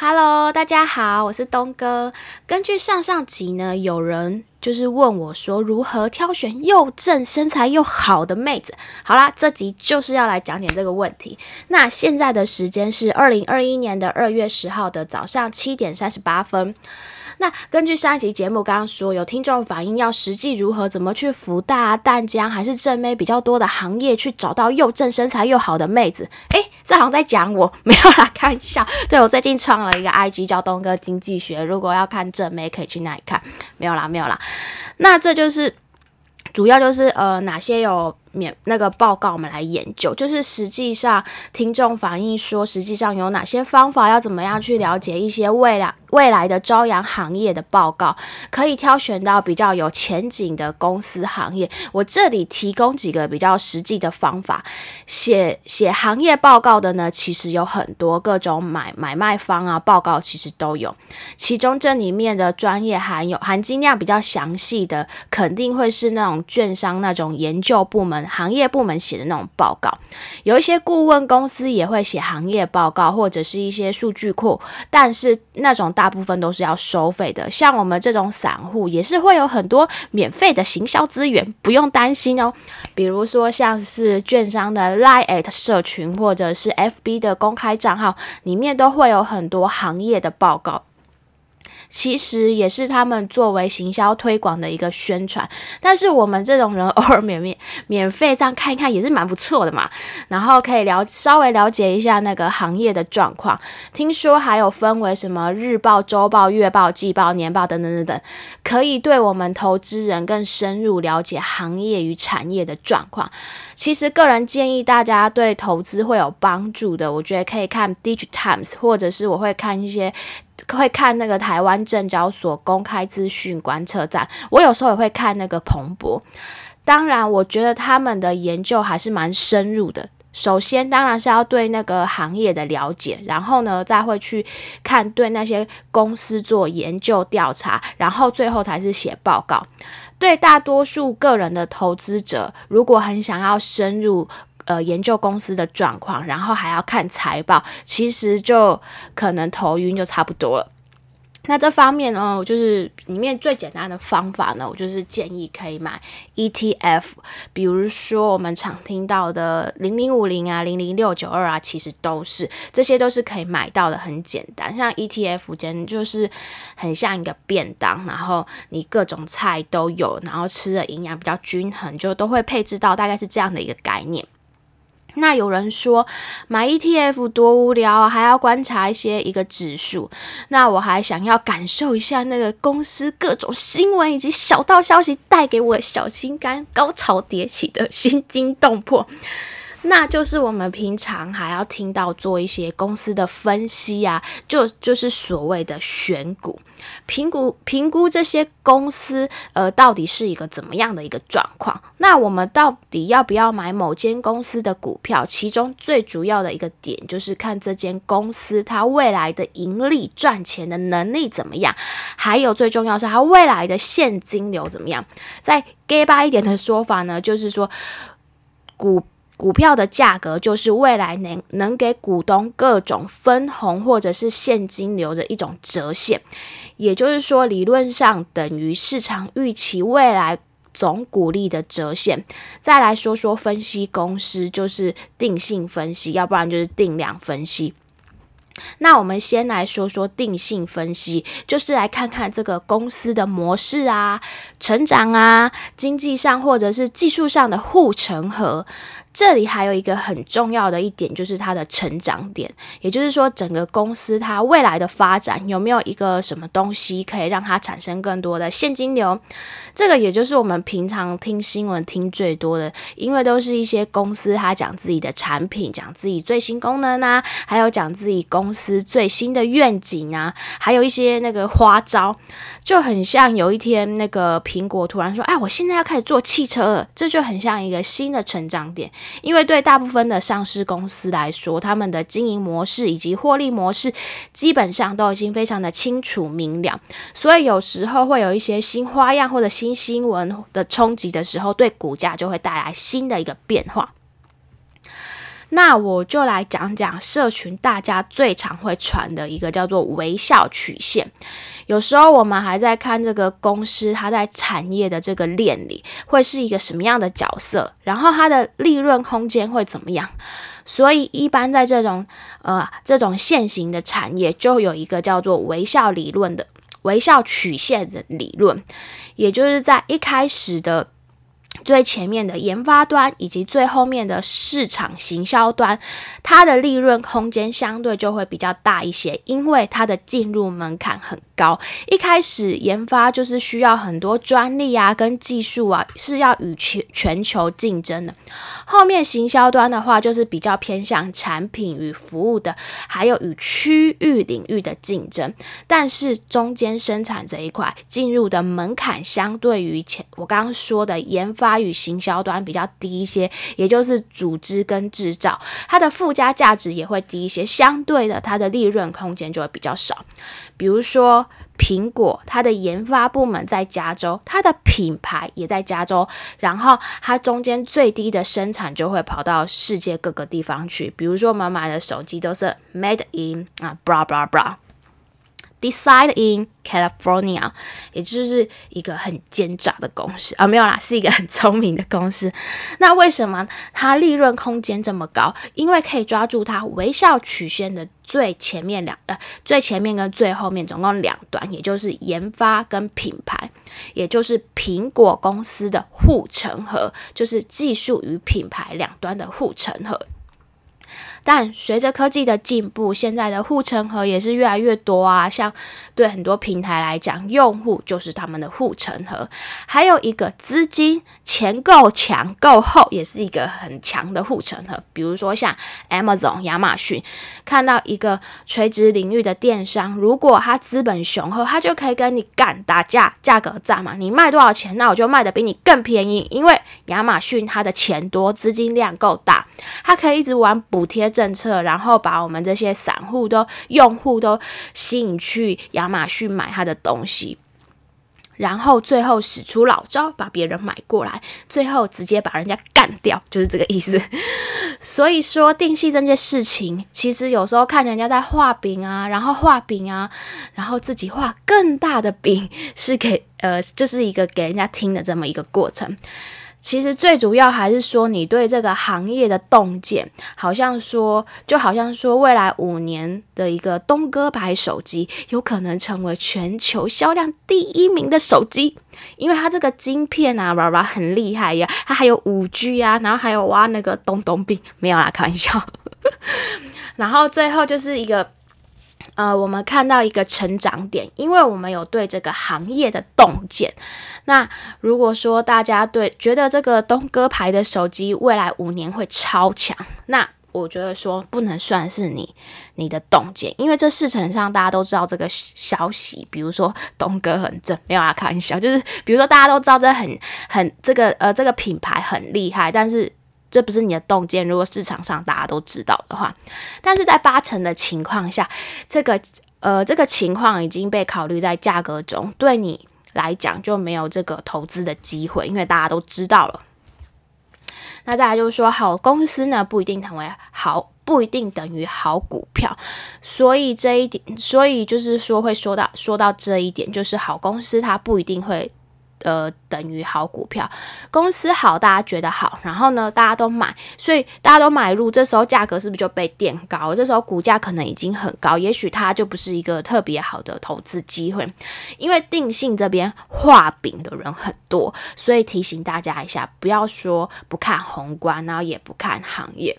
Hello，大家好，我是东哥。根据上上集呢，有人就是问我说，如何挑选又正、身材又好的妹子？好啦，这集就是要来讲解这个问题。那现在的时间是二零二一年的二月十号的早上七点三十八分。那根据上一集节目刚刚说，有听众反映要实际如何怎么去福大、啊淡江还是正妹比较多的行业去找到又正身材又好的妹子？诶，这好像在讲我，没有啦，开玩笑。对我最近创了一个 IG 叫东哥经济学，如果要看正妹可以去那里看。没有啦，没有啦。那这就是主要就是呃哪些有。免那个报告，我们来研究，就是实际上听众反映说，实际上有哪些方法，要怎么样去了解一些未来未来的朝阳行业的报告，可以挑选到比较有前景的公司行业。我这里提供几个比较实际的方法，写写行业报告的呢，其实有很多各种买买卖方啊，报告其实都有。其中这里面的专业含有含金量比较详细的，肯定会是那种券商那种研究部门。行业部门写的那种报告，有一些顾问公司也会写行业报告，或者是一些数据库，但是那种大部分都是要收费的。像我们这种散户，也是会有很多免费的行销资源，不用担心哦。比如说像是券商的 Line at 社群，或者是 FB 的公开账号，里面都会有很多行业的报告。其实也是他们作为行销推广的一个宣传，但是我们这种人偶尔免免免费这样看一看也是蛮不错的嘛。然后可以了稍微了解一下那个行业的状况。听说还有分为什么日报、周报、月报、季报、年报等等等等，可以对我们投资人更深入了解行业与产业的状况。其实个人建议大家对投资会有帮助的，我觉得可以看《Digitimes》，或者是我会看一些。会看那个台湾证交所公开资讯观测站，我有时候也会看那个彭博。当然，我觉得他们的研究还是蛮深入的。首先，当然是要对那个行业的了解，然后呢，再会去看对那些公司做研究调查，然后最后才是写报告。对大多数个人的投资者，如果很想要深入。呃，研究公司的状况，然后还要看财报，其实就可能头晕就差不多了。那这方面呢，就是里面最简单的方法呢，我就是建议可以买 ETF，比如说我们常听到的零零五零啊、零零六九二啊，其实都是这些都是可以买到的，很简单。像 ETF 简直就是很像一个便当，然后你各种菜都有，然后吃的营养比较均衡，就都会配置到，大概是这样的一个概念。那有人说买 ETF 多无聊啊，还要观察一些一个指数。那我还想要感受一下那个公司各种新闻以及小道消息带给我小心肝高潮迭起的心惊动魄。那就是我们平常还要听到做一些公司的分析啊，就就是所谓的选股、评估、评估这些公司呃到底是一个怎么样的一个状况。那我们到底要不要买某间公司的股票？其中最主要的一个点就是看这间公司它未来的盈利赚钱的能力怎么样，还有最重要是它未来的现金流怎么样。再 g a b 一点的说法呢，就是说股。股票的价格就是未来能能给股东各种分红或者是现金流的一种折现，也就是说，理论上等于市场预期未来总股利的折现。再来说说分析公司，就是定性分析，要不然就是定量分析。那我们先来说说定性分析，就是来看看这个公司的模式啊、成长啊、经济上或者是技术上的护城河。这里还有一个很重要的一点，就是它的成长点，也就是说，整个公司它未来的发展有没有一个什么东西可以让它产生更多的现金流？这个也就是我们平常听新闻听最多的，因为都是一些公司它讲自己的产品，讲自己最新功能啊，还有讲自己公司最新的愿景啊，还有一些那个花招，就很像有一天那个苹果突然说：“哎，我现在要开始做汽车了。”这就很像一个新的成长点。因为对大部分的上市公司来说，他们的经营模式以及获利模式基本上都已经非常的清楚明了，所以有时候会有一些新花样或者新新闻的冲击的时候，对股价就会带来新的一个变化。那我就来讲讲社群大家最常会传的一个叫做微笑曲线。有时候我们还在看这个公司，它在产业的这个链里会是一个什么样的角色，然后它的利润空间会怎么样。所以一般在这种呃这种现行的产业，就有一个叫做微笑理论的微笑曲线的理论，也就是在一开始的。最前面的研发端以及最后面的市场行销端，它的利润空间相对就会比较大一些，因为它的进入门槛很高。一开始研发就是需要很多专利啊，跟技术啊，是要与全全球竞争的。后面行销端的话，就是比较偏向产品与服务的，还有与区域领域的竞争。但是中间生产这一块进入的门槛，相对于前我刚刚说的研发。与行销端比较低一些，也就是组织跟制造，它的附加价值也会低一些，相对的，它的利润空间就会比较少。比如说苹果，它的研发部门在加州，它的品牌也在加州，然后它中间最低的生产就会跑到世界各个地方去。比如说我们买的手机都是 made in 啊，bra bra bra。Decide in California，也就是一个很奸诈的公司啊，没有啦，是一个很聪明的公司。那为什么它利润空间这么高？因为可以抓住它微笑曲线的最前面两呃，最前面跟最后面总共两端，也就是研发跟品牌，也就是苹果公司的护城河，就是技术与品牌两端的护城河。但随着科技的进步，现在的护城河也是越来越多啊。像对很多平台来讲，用户就是他们的护城河。还有一个资金钱够强够厚，也是一个很强的护城河。比如说像 Amazon 亚马逊，看到一个垂直领域的电商，如果它资本雄厚，它就可以跟你干打架，价格战嘛。你卖多少钱，那我就卖的比你更便宜，因为亚马逊它的钱多，资金量够大，它可以一直玩补贴。政策，然后把我们这些散户都用户都吸引去亚马逊买他的东西，然后最后使出老招把别人买过来，最后直接把人家干掉，就是这个意思。所以说定系这件事情，其实有时候看人家在画饼啊，然后画饼啊，然后自己画更大的饼，是给呃，就是一个给人家听的这么一个过程。其实最主要还是说，你对这个行业的洞见，好像说，就好像说，未来五年的一个东哥牌手机，有可能成为全球销量第一名的手机，因为它这个晶片啊，哇哇很厉害呀，它还有五 G 啊，然后还有挖那个东东币，没有啦，开玩笑。然后最后就是一个。呃，我们看到一个成长点，因为我们有对这个行业的洞见。那如果说大家对觉得这个东哥牌的手机未来五年会超强，那我觉得说不能算是你你的洞见，因为这市场上大家都知道这个消息，比如说东哥很正，没有啊，开玩笑，就是比如说大家都知道这很很这个呃这个品牌很厉害，但是。这不是你的洞见，如果市场上大家都知道的话，但是在八成的情况下，这个呃这个情况已经被考虑在价格中，对你来讲就没有这个投资的机会，因为大家都知道了。那再来就是说，好公司呢不一定成为好，不一定等于好股票，所以这一点，所以就是说会说到说到这一点，就是好公司它不一定会。呃，等于好股票，公司好，大家觉得好，然后呢，大家都买，所以大家都买入，这时候价格是不是就被垫高？这时候股价可能已经很高，也许它就不是一个特别好的投资机会，因为定性这边画饼的人很多，所以提醒大家一下，不要说不看宏观，然后也不看行业。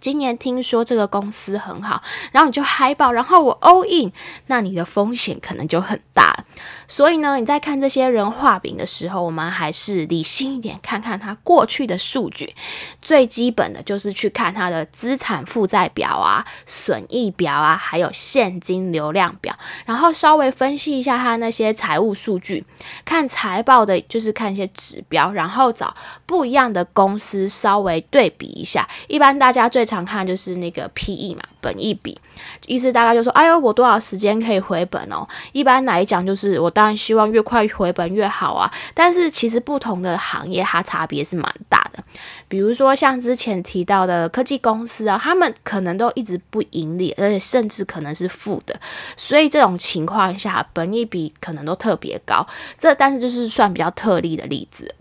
今年听说这个公司很好，然后你就嗨爆，然后我 all in，那你的风险可能就很大。所以呢，你在看这些人画饼的时候，我们还是理性一点，看看他过去的数据。最基本的就是去看他的资产负债表啊、损益表啊，还有现金流量表，然后稍微分析一下他那些财务数据，看财报的，就是看一些指标，然后找不一样的公司稍微对比一下。一般大家最常看就是那个 P/E 嘛，本一比，意思大概就说，哎呦，我多少时间可以回本哦？一般来讲，就是我当然希望越快回本越好啊。但是其实不同的行业它差别是蛮大的。比如说像之前提到的科技公司啊，他们可能都一直不盈利，而且甚至可能是负的。所以这种情况下，本一比可能都特别高。这但是就是算比较特例的例子。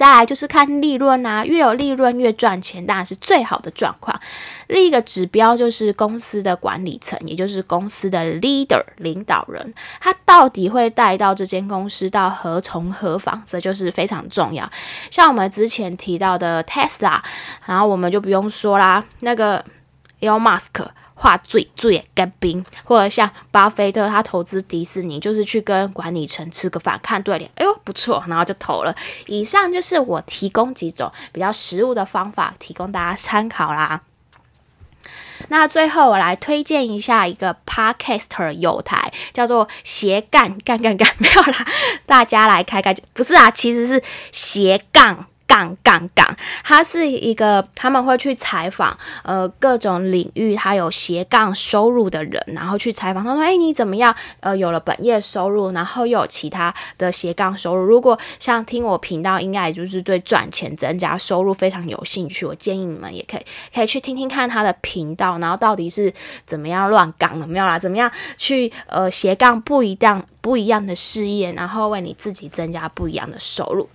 再来就是看利润啊，越有利润越赚钱，当然是最好的状况。另一个指标就是公司的管理层，也就是公司的 leader 领导人，他到底会带到这间公司到何从何方，这就是非常重要。像我们之前提到的 Tesla，然后我们就不用说啦，那个 Elon Musk。画最最干冰，或者像巴菲特他投资迪士尼，就是去跟管理层吃个饭，看对脸，哎呦不错，然后就投了。以上就是我提供几种比较实务的方法，提供大家参考啦。那最后我来推荐一下一个 Podcaster 有台，叫做斜杠干干干，没有啦，大家来开开，不是啊，其实是斜杠。杠杠杠，他是一个他们会去采访呃各种领域他有斜杠收入的人，然后去采访他说：“哎，你怎么样？呃，有了本业收入，然后又有其他的斜杠收入。如果像听我频道，应该也就是对赚钱增加收入非常有兴趣。我建议你们也可以可以去听听看他的频道，然后到底是怎么样乱杠的没有啦？怎么样去呃斜杠不一样不一样的事业，然后为你自己增加不一样的收入。”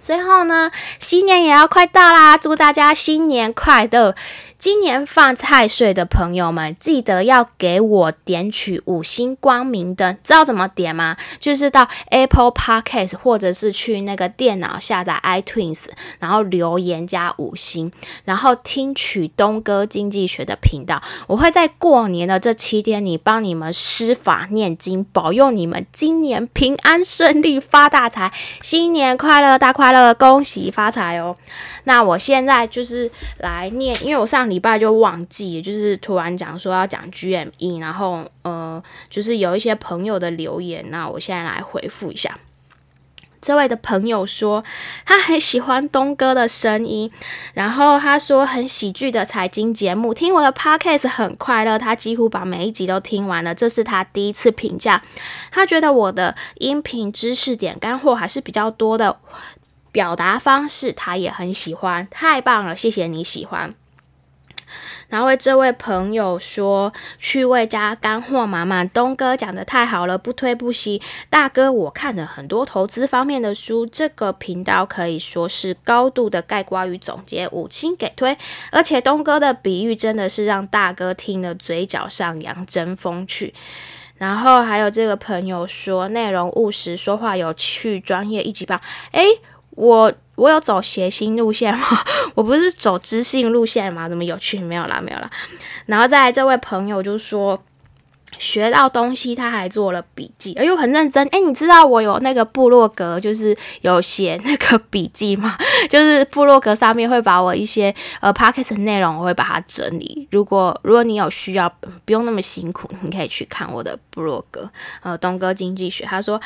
最后呢，新年也要快到啦，祝大家新年快乐！今年放太岁的朋友们，记得要给我点取五星光明灯，知道怎么点吗？就是到 Apple Podcast 或者是去那个电脑下载 iTunes，然后留言加五星，然后听取东哥经济学的频道。我会在过年的这七天里帮你们施法念经，保佑你们今年平安顺利发大财，新年快乐大快快乐，恭喜发财哦！那我现在就是来念，因为我上。礼拜就忘记，就是突然讲说要讲 GME，然后呃，就是有一些朋友的留言，那我现在来回复一下。这位的朋友说他很喜欢东哥的声音，然后他说很喜剧的财经节目，听我的 podcast 很快乐，他几乎把每一集都听完了。这是他第一次评价，他觉得我的音频知识点干货还是比较多的，表达方式他也很喜欢，太棒了，谢谢你喜欢。然后这位朋友说，趣味加干货满满，东哥讲的太好了，不推不行。大哥，我看了很多投资方面的书，这个频道可以说是高度的概括与总结，五星给推。而且东哥的比喻真的是让大哥听了嘴角上扬，真风趣。然后还有这个朋友说，内容务实，说话有趣，专业一级棒。诶，我。我有走谐星路线吗？我不是走知性路线吗？怎么有趣？没有啦，没有啦。然后再来这位朋友就说学到东西，他还做了笔记，哎呦，很认真。哎，你知道我有那个部落格，就是有写那个笔记吗？就是部落格上面会把我一些呃 podcast 内容，我会把它整理。如果如果你有需要，不用那么辛苦，你可以去看我的部落格。呃，东哥经济学，他说。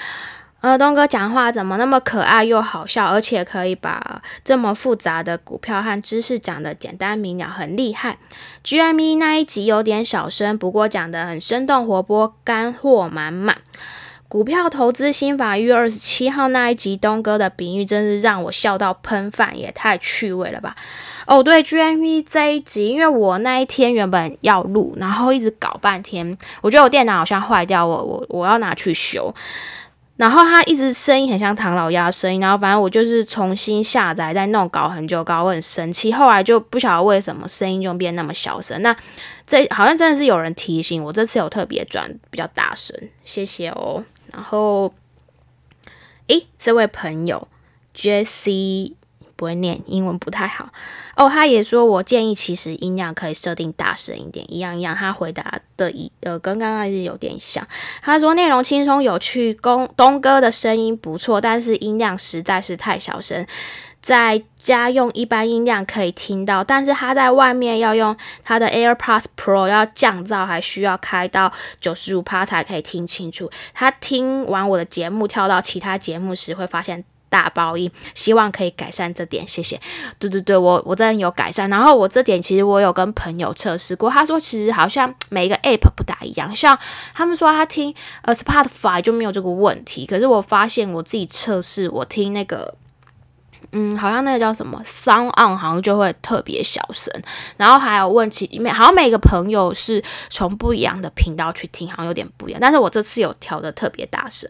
呃，东哥讲话怎么那么可爱又好笑，而且可以把这么复杂的股票和知识讲得简单明了，很厉害。GME 那一集有点小声，不过讲得很生动活泼，干货满满。股票投资新法一月二十七号那一集，东哥的比喻真是让我笑到喷饭，也太趣味了吧！哦，对，GME 这一集，因为我那一天原本要录，然后一直搞半天，我觉得我电脑好像坏掉，我我我要拿去修。然后他一直声音很像唐老鸭声音，然后反正我就是重新下载再弄，搞很久，搞我很生气。后来就不晓得为什么声音就变那么小声。那这好像真的是有人提醒我，这次有特别转比较大声，谢谢哦。然后，诶，这位朋友 Jesse。不会念英文不太好哦，他也说我建议其实音量可以设定大声一点，一样一样。他回答的一呃跟刚刚是有点像。他说内容轻松有趣，东东哥的声音不错，但是音量实在是太小声，在家用一般音量可以听到，但是他在外面要用他的 AirPods Pro 要降噪，还需要开到九十五帕才可以听清楚。他听完我的节目跳到其他节目时会发现。大报应，希望可以改善这点，谢谢。对对对，我我真的有改善。然后我这点其实我有跟朋友测试过，他说其实好像每一个 app 不大一样，像他们说他听呃 Spotify 就没有这个问题，可是我发现我自己测试，我听那个。嗯，好像那个叫什么 Sound On，好像就会特别小声。然后还有问其每，好像每个朋友是从不一样的频道去听，好像有点不一样。但是我这次有调的特别大声。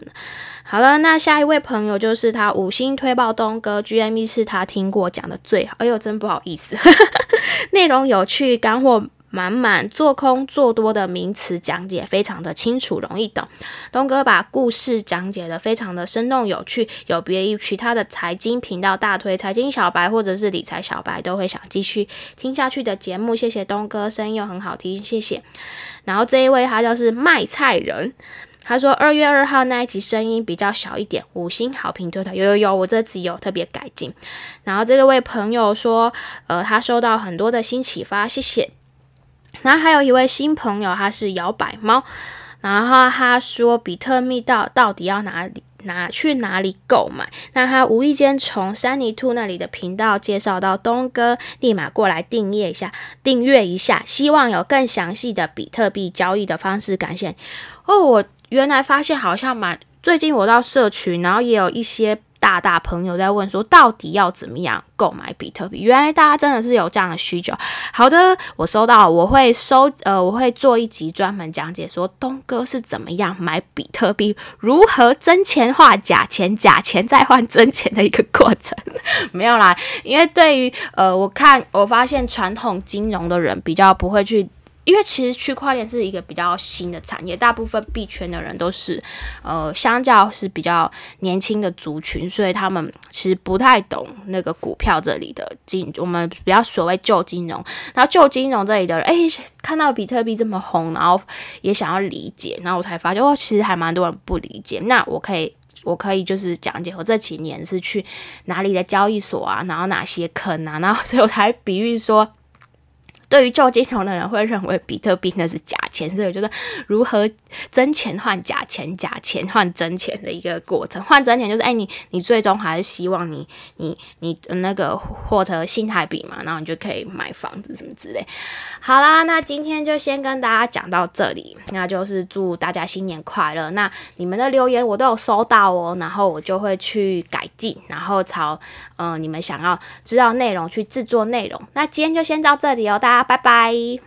好了，那下一位朋友就是他五星推爆东哥 GME 是他听过讲的最好。哎呦，真不好意思，内容有趣，干货。满满做空做多的名词讲解非常的清楚容易懂，东哥把故事讲解的非常的生动有趣，有别于其他的财经频道大推财经小白或者是理财小白都会想继续听下去的节目。谢谢东哥，声音又很好听，谢谢。然后这一位他就是卖菜人，他说二月二号那一集声音比较小一点，五星好评推推，有有有，我这集有特别改进。然后这位朋友说，呃，他收到很多的新启发，谢谢。然后还有一位新朋友，他是摇摆猫，然后他说比特币到到底要哪里拿去哪里购买？那他无意间从山泥兔那里的频道介绍到东哥，立马过来订阅一下，订阅一下，希望有更详细的比特币交易的方式。感谢哦，我原来发现好像蛮最近我到社群，然后也有一些。大大朋友在问说，到底要怎么样购买比特币？原来大家真的是有这样的需求。好的，我收到，我会收，呃，我会做一集专门讲解说东哥是怎么样买比特币，如何真钱换假钱，假钱再换真钱的一个过程。没有啦，因为对于呃，我看我发现传统金融的人比较不会去。因为其实区块链是一个比较新的产业，大部分币圈的人都是，呃，相较是比较年轻的族群，所以他们其实不太懂那个股票这里的金，我们比较所谓旧金融。然后旧金融这里的人，哎，看到比特币这么红，然后也想要理解，然后我才发现，哦，其实还蛮多人不理解。那我可以，我可以就是讲解我这几年是去哪里的交易所啊，然后哪些坑啊，然后所以我才比喻说。对于做金融的人会认为比特币那是假钱，所以我觉得如何真钱换假钱，假钱换真钱的一个过程。换真钱就是，哎，你你最终还是希望你你你那个获得新台币嘛，然后你就可以买房子什么之类。好啦，那今天就先跟大家讲到这里，那就是祝大家新年快乐。那你们的留言我都有收到哦，然后我就会去改进，然后朝嗯你们想要知道内容去制作内容。那今天就先到这里哦，大家。拜拜。